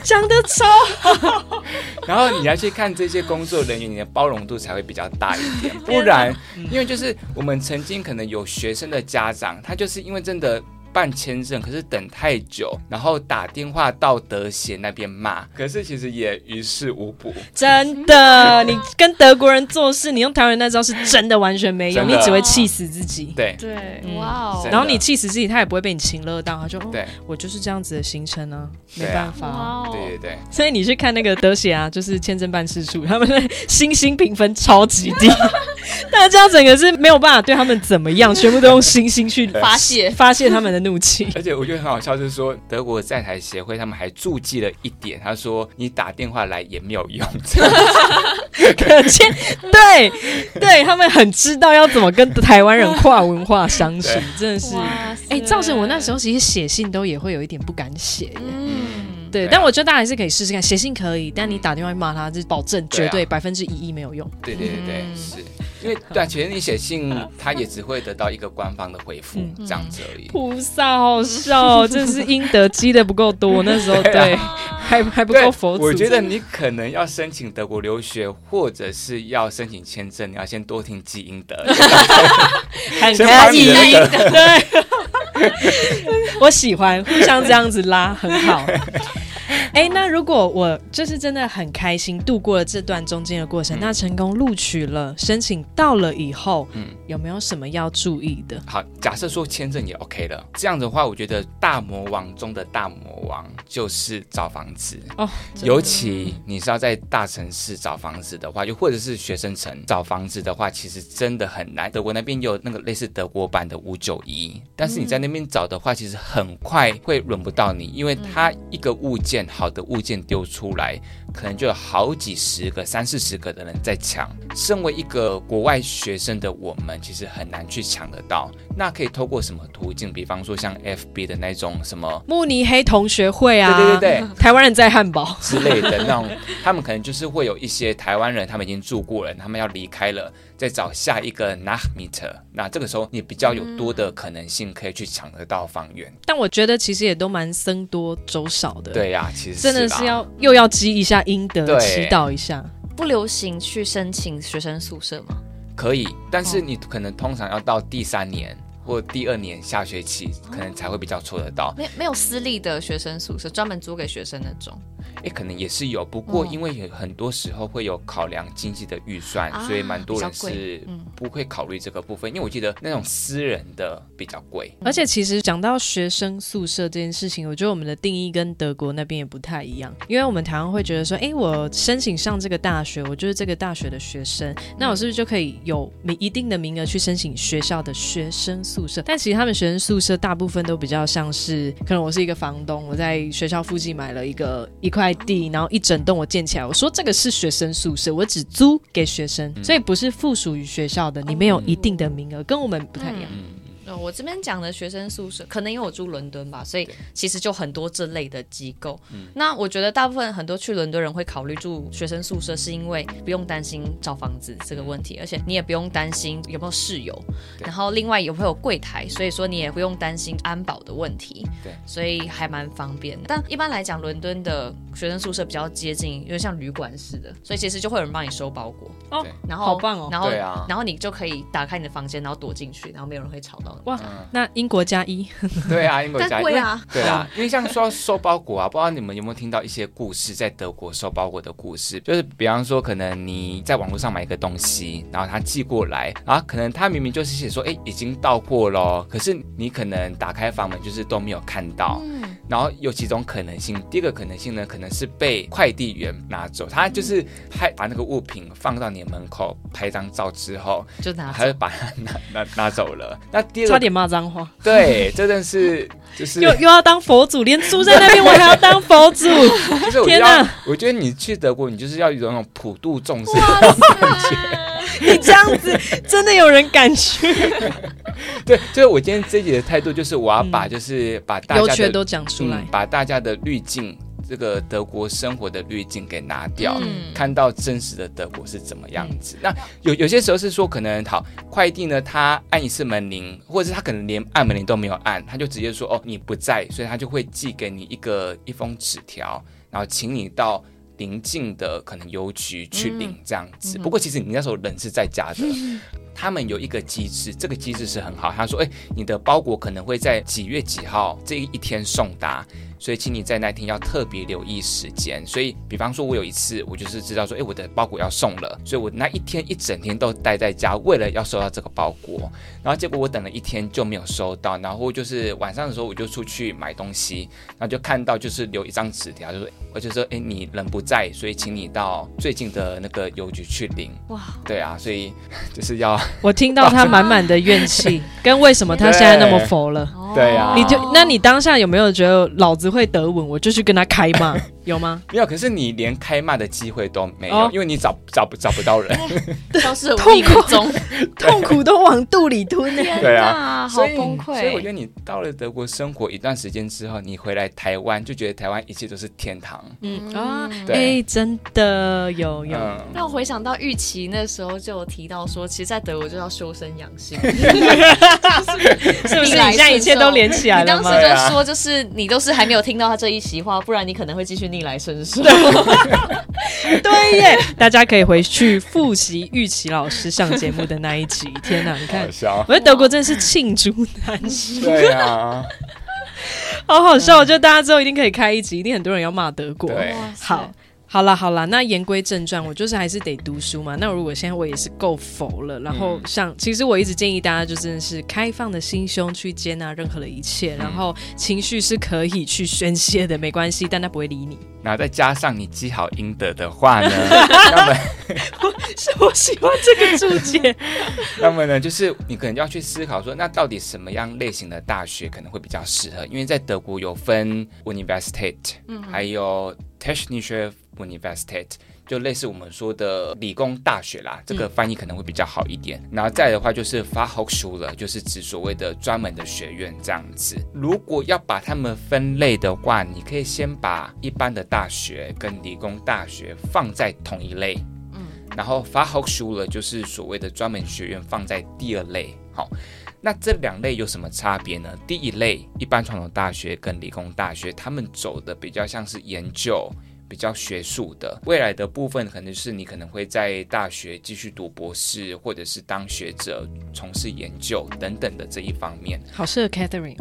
讲得超好。*laughs* 然后你要去看这些工作人员，你的包容度才会比较大一点。不然，因为就是我们曾经可能有学生的家长，他就是因为真的。办签证可是等太久，然后打电话到德协那边骂，可是其实也于事无补。真的，你跟德国人做事，你用台湾人那招是真的完全没用，你只会气死自己。对。对，哇哦！然后你气死自己，他也不会被你情勒到，他就对。我就是这样子的行程呢，没办法。对对对，所以你去看那个德协啊，就是签证办事处，他们的星星评分超级低，*laughs* 大家整个是没有办法对他们怎么样，*laughs* 全部都用星星去发泄。发泄他们的。怒气。*laughs* 而且我觉得很好笑，就是说德国在台协会他们还注记了一点，他说你打电话来也没有用，*laughs* 可见对对，他们很知道要怎么跟台湾人跨文化相处，真的是。哎，造成我那时候其实写信都也会有一点不敢写。嗯，对，但我觉得大家还是可以试试看，写信可以，但你打电话骂他，就是保证绝对百分之一亿没有用。对对对对，是。因为对啊，其实你写信，他也只会得到一个官方的回复，这样子而已。菩萨好笑，真是阴德积的不够多，那时候 *laughs* 对，还还不够佛祖。我觉得你可能要申请德国留学，或者是要申请签证，你要先多听积阴德，*laughs* 很可以。对，*laughs* 我喜欢互相这样子拉，很好。哎、欸，那如果我就是真的很开心度过了这段中间的过程，嗯、那成功录取了，申请到了以后，嗯，有没有什么要注意的？好，假设说签证也 OK 了，这样的话，我觉得大魔王中的大魔王就是找房子哦。尤其你是要在大城市找房子的话，就或者是学生城找房子的话，其实真的很难。德国那边有那个类似德国版的五九一，但是你在那边找的话，其实很快会轮不到你，因为它一个物件好。的物件丢出来，可能就有好几十个、三四十个的人在抢。身为一个国外学生的我们，其实很难去抢得到。那可以透过什么途径？比方说像 FB 的那种什么慕尼黑同学会啊，对对对对，台湾人在汉堡之类的那种，他们可能就是会有一些台湾人，他们已经住过了，他们要离开了。再找下一个 Nachmieter，那这个时候你比较有多的可能性可以去抢得到房源。嗯、但我觉得其实也都蛮僧多粥少的。对呀、啊，其实真的是要又要积一下阴德，祈祷一下。不流行去申请学生宿舍吗？可以，但是你可能通常要到第三年或第二年下学期，可能才会比较抽得到。没没有私立的学生宿舍，专门租给学生那种。哎可能也是有，不过因为有很多时候会有考量经济的预算，嗯、所以蛮多人是不会考虑这个部分。因为我记得那种私人的比较贵，而且其实讲到学生宿舍这件事情，我觉得我们的定义跟德国那边也不太一样。因为我们台湾会觉得说，哎，我申请上这个大学，我就是这个大学的学生，那我是不是就可以有一定的名额去申请学校的学生宿舍？但其实他们学生宿舍大部分都比较像是，可能我是一个房东，我在学校附近买了一个一块。地，然后一整栋我建起来，我说这个是学生宿舍，我只租给学生，所以不是附属于学校的，你没有一定的名额，跟我们不太一样。哦，我这边讲的学生宿舍，可能因为我住伦敦吧，所以其实就很多这类的机构。嗯，那我觉得大部分很多去伦敦人会考虑住学生宿舍，是因为不用担心找房子这个问题，而且你也不用担心有没有室友，然后另外也会有柜台，所以说你也不用担心安保的问题。对，所以还蛮方便的。但一般来讲，伦敦的学生宿舍比较接近，因为像旅馆似的，所以其实就会有人帮你收包裹。哦，然后好棒哦，然后啊然后你就可以打开你的房间，然后躲进去，然后没有人会吵到。哇，那英国加一，对啊，英国加一，对啊，对啊，因为像说收包裹啊，不知道你们有没有听到一些故事，在德国收包裹的故事，就是比方说，可能你在网络上买一个东西，然后他寄过来，然后可能他明明就是写说，哎，已经到货咯，可是你可能打开房门就是都没有看到，嗯，然后有几种可能性，第一个可能性呢，可能是被快递员拿走，他就是拍把那个物品放到你门口，拍张照之后就拿，他就把它拿拿拿走了，那第二个。差点骂脏话，对，真的是就是又又要当佛祖，连住在那边我还要当佛祖，*laughs* 就是天哪！我觉得你去德国，你就是要有那种普度众生的感觉。*laughs* 你这样子真的有人敢去？*laughs* 对，就是我今天这一集的态度，就是我要把就是把大家的都讲出来，把大家的滤镜。这个德国生活的滤镜给拿掉，嗯、看到真实的德国是怎么样子。嗯、那有有些时候是说，可能好快递呢，他按一次门铃，或者是他可能连按门铃都没有按，他就直接说哦你不在，所以他就会寄给你一个一封纸条，然后请你到邻近的可能邮局去领这样子。嗯、不过其实你那时候人是在家的。嗯他们有一个机制，这个机制是很好。他说：“哎，你的包裹可能会在几月几号这一天送达，所以请你在那天要特别留意时间。所以，比方说，我有一次，我就是知道说，哎，我的包裹要送了，所以我那一天一整天都待在家，为了要收到这个包裹。然后结果我等了一天就没有收到，然后就是晚上的时候我就出去买东西，然后就看到就是留一张纸条，就是，我就说，哎，你人不在，所以请你到最近的那个邮局去领。哇，对啊，所以就是要。”我听到他满满的怨气，跟为什么他现在那么佛了。对呀，你就那你当下有没有觉得老子会德文，我就去跟他开骂，有吗？没有，可是你连开骂的机会都没有，因为你找找不找不到人，*laughs* 都是痛苦中，*laughs* 痛苦都往肚里吞。对啊，好崩溃。所以我觉得你到了德国生活一段时间之后，你回来台湾就觉得台湾一切都是天堂。嗯啊，哎，真的有有。让我回想到玉琪那时候就有提到说，其实，在德国就要修身养性。*laughs* 是不是？你现在一切都连起来了吗？你当时就说，就是你都是还没有听到他这一席话，不然你可能会继续逆来顺受。*laughs* 对耶，大家可以回去复习玉琪老师上节目的那一集。天哪，你看，我在德国真的是罄竹难书。对啊，*laughs* 好好笑！我觉得大家之后一定可以开一集，一定很多人要骂德国。对，好。好啦好啦，那言归正传，我就是还是得读书嘛。那如果现在我也是够佛了，然后像其实我一直建议大家，就真的是开放的心胸去接纳任何的一切，然后情绪是可以去宣泄的，没关系，但他不会理你。然后再加上你积好阴德的话呢，*laughs* 那么是我喜欢这个注解。*laughs* 那么呢，就是你可能就要去思考说，那到底什么样类型的大学可能会比较适合？因为在德国有分 Universität，嗯，还有 Technische Universität 就类似我们说的理工大学啦，这个翻译可能会比较好一点。嗯、然后再的话就是 Fachhochschule，就是指所谓的专门的学院这样子。如果要把它们分类的话，你可以先把一般的大学跟理工大学放在同一类，嗯，然后 Fachhochschule 就是所谓的专门学院放在第二类。好，那这两类有什么差别呢？第一类一般传统大学跟理工大学，他们走的比较像是研究。比较学术的未来的部分，可能是你可能会在大学继续读博士，或者是当学者、从事研究等等的这一方面。好适合 Catherine，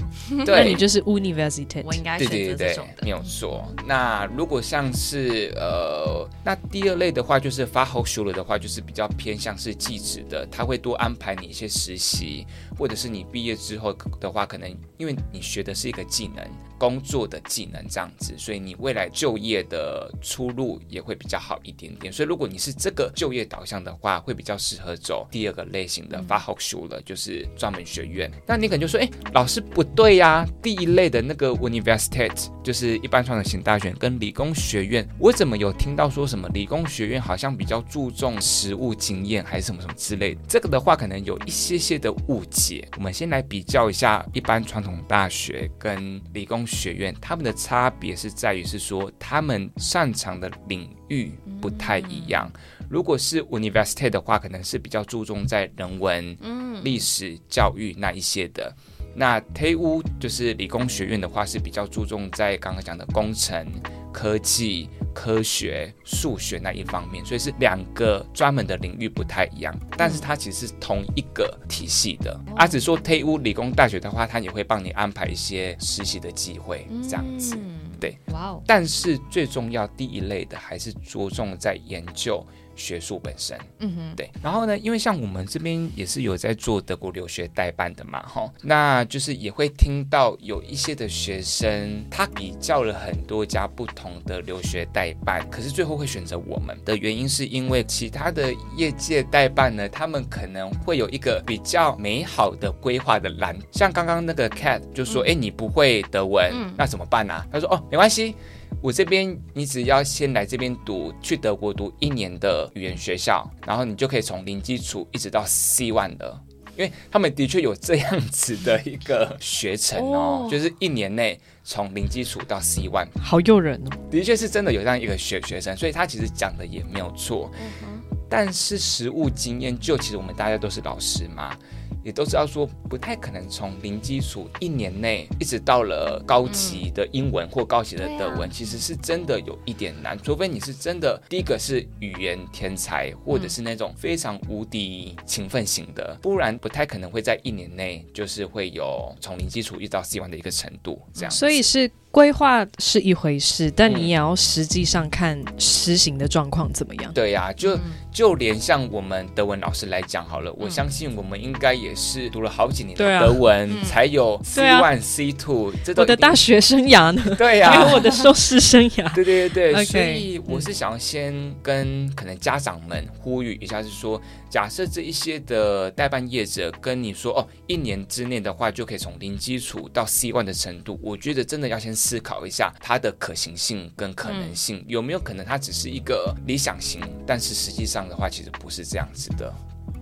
对，那你就是 University，我应该选择这种的。对对对对，没有错。那如果像是呃，那第二类的话，就是 Fachhochschule 的话，就是比较偏向是技职的，他会多安排你一些实习，或者是你毕业之后的话，可能因为你学的是一个技能。工作的技能这样子，所以你未来就业的出路也会比较好一点点。所以如果你是这个就业导向的话，会比较适合走第二个类型的 Fachhochschule 了，就是专门学院。那你可能就说，哎，老师不对呀，第一类的那个 Universität 就是一般传统型大学跟理工学院，我怎么有听到说什么理工学院好像比较注重实务经验，还是什么什么之类的？这个的话可能有一些些的误解。我们先来比较一下一般传统大学跟理工学院，他们的差别是在于是说，他们擅长的领域不太一样。如果是 University 的话，可能是比较注重在人文、历史、教育那一些的。那 TU 就是理工学院的话，是比较注重在刚刚讲的工程、科技、科学、数学那一方面，所以是两个专门的领域不太一样，但是它其实是同一个体系的。啊，只说 TU 理工大学的话，它也会帮你安排一些实习的机会，这样子。对，哇哦！但是最重要第一类的还是着重在研究。学术本身，嗯哼，对。然后呢，因为像我们这边也是有在做德国留学代办的嘛，哈，那就是也会听到有一些的学生，他比较了很多家不同的留学代办，可是最后会选择我们的原因，是因为其他的业界代办呢，他们可能会有一个比较美好的规划的蓝，像刚刚那个 Cat 就说，哎、嗯，你不会德文，嗯、那怎么办呢、啊？他说，哦，没关系。我这边，你只要先来这边读，去德国读一年的语言学校，然后你就可以从零基础一直到 C one 的，因为他们的确有这样子的一个学程哦，哦。就是一年内从零基础到 C one，好诱人哦，的确是真的有这样一个学学生，所以他其实讲的也没有错，嗯、但是实务经验，就其实我们大家都是老师嘛。也都知道说不太可能从零基础一年内一直到了高级的英文或高级的德文，其实是真的有一点难。除非你是真的第一个是语言天才，或者是那种非常无敌勤奋型的，不然不太可能会在一年内就是会有从零基础一直到 C1 的一个程度这样。所以是。规划是一回事，但你也要实际上看实行的状况怎么样。对呀、啊，就就连像我们德文老师来讲好了，我相信我们应该也是读了好几年的德文，啊、才有 C one、C two。这都我的大学生涯呢？对呀、啊，还有我的硕士生涯。*laughs* 对对对对，所以我是想要先跟可能家长们呼吁一下，是说。假设这一些的代办业者跟你说哦，一年之内的话就可以从零基础到 C one 的程度，我觉得真的要先思考一下它的可行性跟可能性，嗯、有没有可能它只是一个理想型，但是实际上的话其实不是这样子的。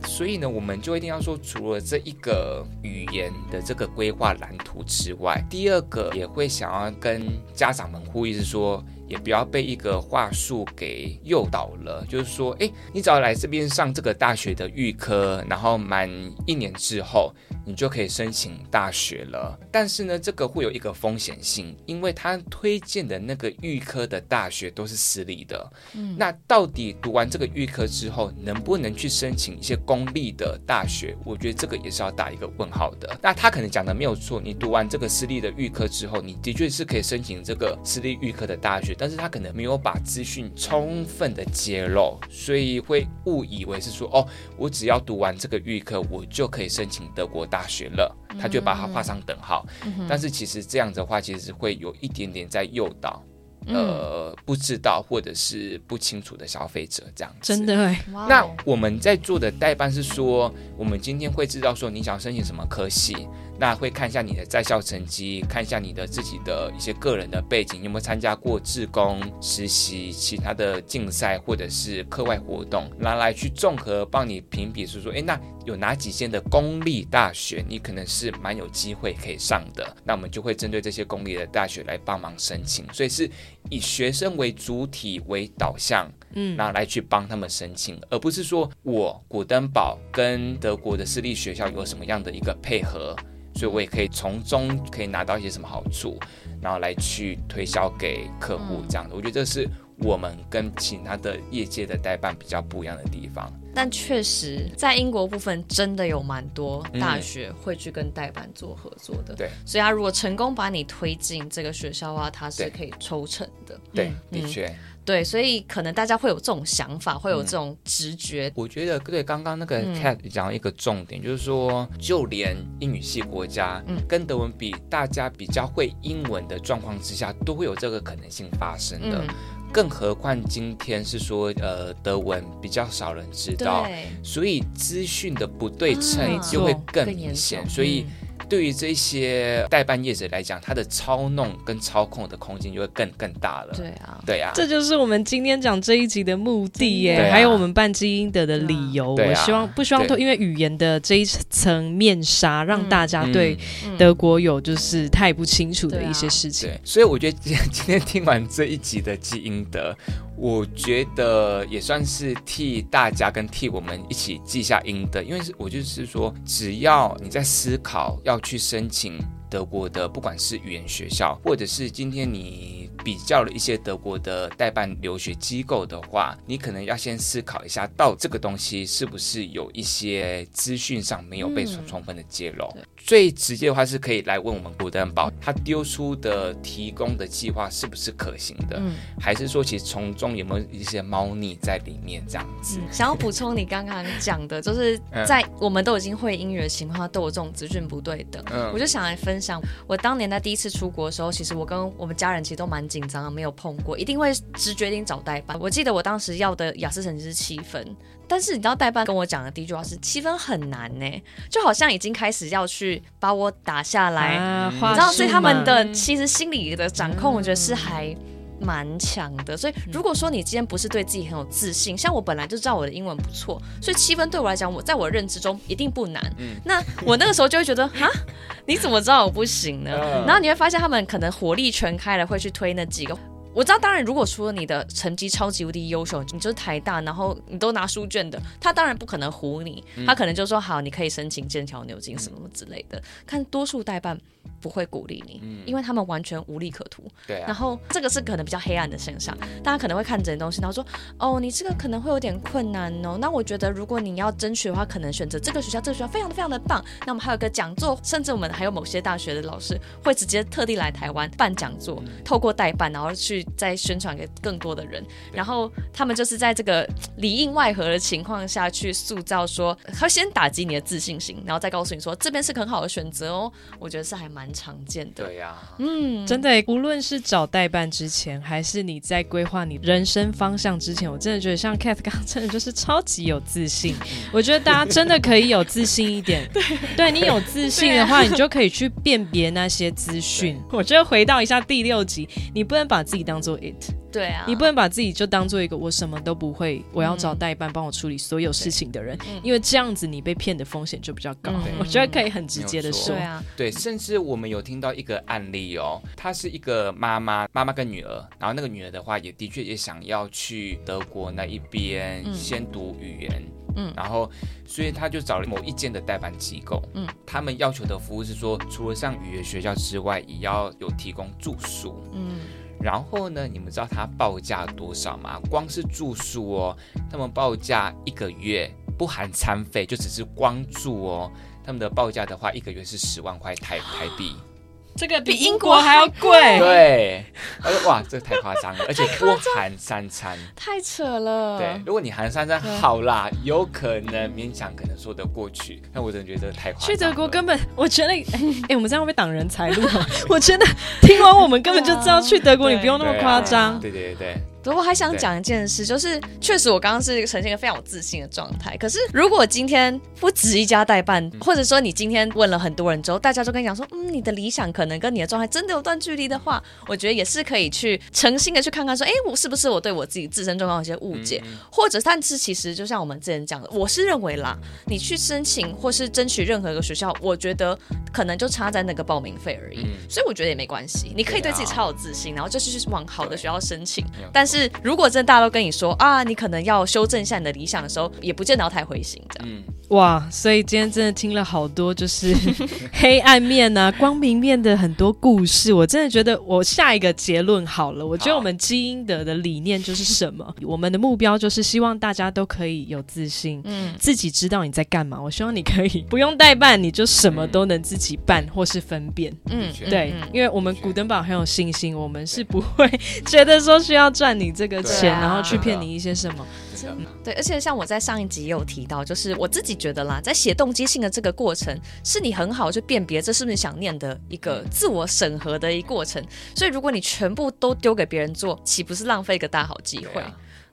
所以呢，我们就一定要说，除了这一个语言的这个规划蓝图之外，第二个也会想要跟家长们呼吁是说。也不要被一个话术给诱导了，就是说，诶，你只要来这边上这个大学的预科，然后满一年之后，你就可以申请大学了。但是呢，这个会有一个风险性，因为他推荐的那个预科的大学都是私立的。嗯，那到底读完这个预科之后，能不能去申请一些公立的大学？我觉得这个也是要打一个问号的。那他可能讲的没有错，你读完这个私立的预科之后，你的确是可以申请这个私立预科的大学。但是他可能没有把资讯充分的揭露，所以会误以为是说哦，我只要读完这个预科，我就可以申请德国大学了，他就把它画上等号。嗯、但是其实这样子的话，其实会有一点点在诱导。呃，不知道或者是不清楚的消费者这样子，真的哎。那我们在做的代办是说，我们今天会知道说你想申请什么科系，那会看一下你的在校成绩，看一下你的自己的一些个人的背景，有没有参加过志工、实习、其他的竞赛或者是课外活动，拿来去综合帮你评比，是说，哎，那有哪几间的公立大学你可能是蛮有机会可以上的，那我们就会针对这些公立的大学来帮忙申请，所以是。以学生为主体为导向，嗯，那来去帮他们申请，而不是说我古登堡跟德国的私立学校有什么样的一个配合，所以我也可以从中可以拿到一些什么好处，然后来去推销给客户这样的。我觉得这是我们跟其他的业界的代办比较不一样的地方。但确实，在英国部分真的有蛮多大学会去跟代办做合作的。对，所以他如果成功把你推进这个学校啊，他是可以抽成的。对，的确。对，所以可能大家会有这种想法，会有这种直觉。我觉得对，刚刚那个 Cat 讲一个重点，就是说，就连英语系国家，嗯跟德文比，大家比较会英文的状况之下，都会有这个可能性发生的。更何况今天是说，呃，德文比较少人知道，所以资讯的不对称就会更明显，所以。对于这些代办业者来讲，他的操弄跟操控的空间就会更更大了。对啊，对啊，这就是我们今天讲这一集的目的耶，还有我们办基因德的理由。我希望不希望因为语言的这一层面纱，让大家对德国有就是太不清楚的一些事情。对所以我觉得今天 *laughs* 今天听完这一集的基因德。我觉得也算是替大家跟替我们一起记下音的，因为我就是说，只要你在思考要去申请德国的，不管是语言学校，或者是今天你。比较了一些德国的代办留学机构的话，你可能要先思考一下，到这个东西是不是有一些资讯上没有被充分的揭露。嗯、最直接的话是可以来问我们古登堡，他丢出的提供的计划是不是可行的，嗯、还是说其实从中有没有一些猫腻在里面这样子？嗯、想要补充你刚刚讲的，就是在我们都已经会英语的情况下，都有这种资讯不对等。嗯，我就想来分享，我当年在第一次出国的时候，其实我跟我们家人其实都蛮。紧张的，没有碰过，一定会直决定找代办。我记得我当时要的雅思成绩是七分，但是你知道代办跟我讲的第一句话是七分很难呢，就好像已经开始要去把我打下来，啊、你知道，所以他们的其实心理的掌控，我觉得是还。蛮强的，所以如果说你今天不是对自己很有自信，像我本来就知道我的英文不错，所以七分对我来讲，我在我的认知中一定不难。嗯，那我那个时候就会觉得，*laughs* 哈，你怎么知道我不行呢？然后你会发现他们可能火力全开了，会去推那几个。我知道，当然，如果说你的成绩超级无敌优秀，你就是台大，然后你都拿书卷的，他当然不可能唬你，他可能就说好，你可以申请剑桥、牛津什么什么之类的。看多数代办。不会鼓励你，嗯因为他们完全无利可图。对啊，然后这个是可能比较黑暗的现象，大家可能会看这些东西，然后说，哦，你这个可能会有点困难哦。那我觉得如果你要争取的话，可能选择这个学校，这个学校非常的非常的棒。那我们还有个讲座，甚至我们还有某些大学的老师会直接特地来台湾办讲座，透过代办，然后去再宣传给更多的人。然后他们就是在这个里应外合的情况下去塑造说，他先打击你的自信心，然后再告诉你说这边是很好的选择哦。我觉得是还蛮常见的。对呀、啊，嗯，真的，无论是找代办之前，还是你在规划你人生方向之前，我真的觉得像 Cath 刚刚真的就是超级有自信。我觉得大家真的可以有自信一点。*laughs* 对，对你有自信的话，你就可以去辨别那些资讯。我觉得回到一下第六集，你不能把自己当做 it。对啊，你不能把自己就当做一个我什么都不会，我要找代办帮我处理所有事情的人，因为这样子你被骗的风险就比较高。我觉得可以很直接的说，对啊，对，甚至我们有听到一个案例哦，她是一个妈妈，妈妈跟女儿，然后那个女儿的话也的确也想要去德国那一边先读语言，嗯，然后所以他就找了某一间的代办机构，嗯，他们要求的服务是说，除了上语言学校之外，也要有提供住宿，嗯。然后呢，你们知道他报价多少吗？光是住宿哦，他们报价一个月不含餐费，就只是光住哦。他们的报价的话，一个月是十万块台台币。这个比英国还要贵，对，而且哇，这个太夸张了，*laughs* 而且不含三餐，太扯了。对，如果你含三餐，好啦，有可能勉强可能说得过去，但我真的觉得太夸张。去德国根本，我觉得，哎、欸，我们这样会被挡人财路？*laughs* 我觉得听完我们根本就知道去德国，你不用那么夸张。对对对，对。不过还想讲一件事，就是确实我刚刚是呈现一个非常有自信的状态。可是如果今天不止一家代办，或者说你今天问了很多人之后，大家都跟你讲说，嗯，你的理想可能跟你的状态真的有段距离的话，我觉得也是可以去诚心的去看看，说，哎，我是不是我对我自己自身状况有一些误解，或者，但是其实就像我们之前讲的，我是认为啦，你去申请或是争取任何一个学校，我觉得可能就差在那个报名费而已，所以我觉得也没关系，你可以对自己超有自信，然后就是去往好的学校申请，但是。是，如果真的大家都跟你说啊，你可能要修正一下你的理想的时候，也不见得要太灰心这样。嗯，哇，所以今天真的听了好多，就是 *laughs* 黑暗面啊、光明面的很多故事。我真的觉得，我下一个结论好了。我觉得我们基因德的理念就是什么？*laughs* 我们的目标就是希望大家都可以有自信，嗯，自己知道你在干嘛。我希望你可以不用代办，你就什么都能自己办或是分辨。嗯，对，因为我们古登堡很有信心，我们是不会觉得说需要赚你这个钱，啊、然后去骗你一些什么。对，而且像我在上一集也有提到，就是我自己觉得啦，在写动机性的这个过程，是你很好去辨别这是不是想念的一个自我审核的一个过程。所以如果你全部都丢给别人做，岂不是浪费一个大好机会？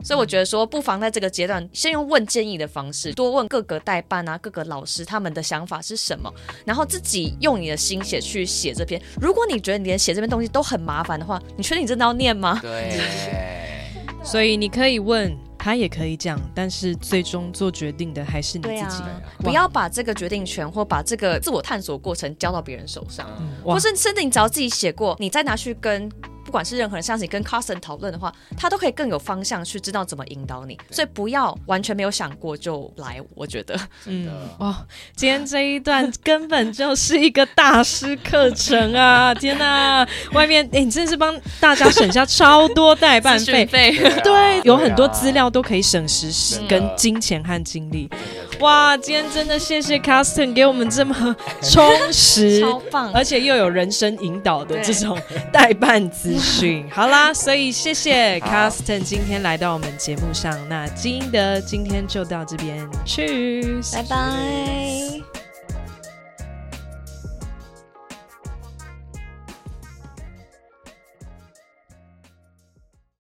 啊、所以我觉得说，不妨在这个阶段，先用问建议的方式，多问各个代办啊、各个老师他们的想法是什么，然后自己用你的心血去写这篇。如果你觉得你连写这篇东西都很麻烦的话，你确定你真的要念吗？对。*laughs* 所以你可以问他，也可以讲，但是最终做决定的还是你自己。啊、不要把这个决定权或把这个自我探索过程交到别人手上，嗯、或是甚至你只要自己写过，你再拿去跟。不管是任何人，像是你跟 Carsten 讨论的话，他都可以更有方向去知道怎么引导你。所以不要完全没有想过就来，我觉得，嗯，哇，今天这一段根本就是一个大师课程啊！*laughs* 天哪，外面哎、欸，你真的是帮大家省下超多代办费，费。对，有很多资料都可以省时跟金钱和精力。哇，今天真的谢谢 Carsten 给我们这么充实、*laughs* 超棒，而且又有人生引导的这种代办资好啦，所以谢谢 Caston 今天来到我们节目上。那金英德今天就到这边去拜拜。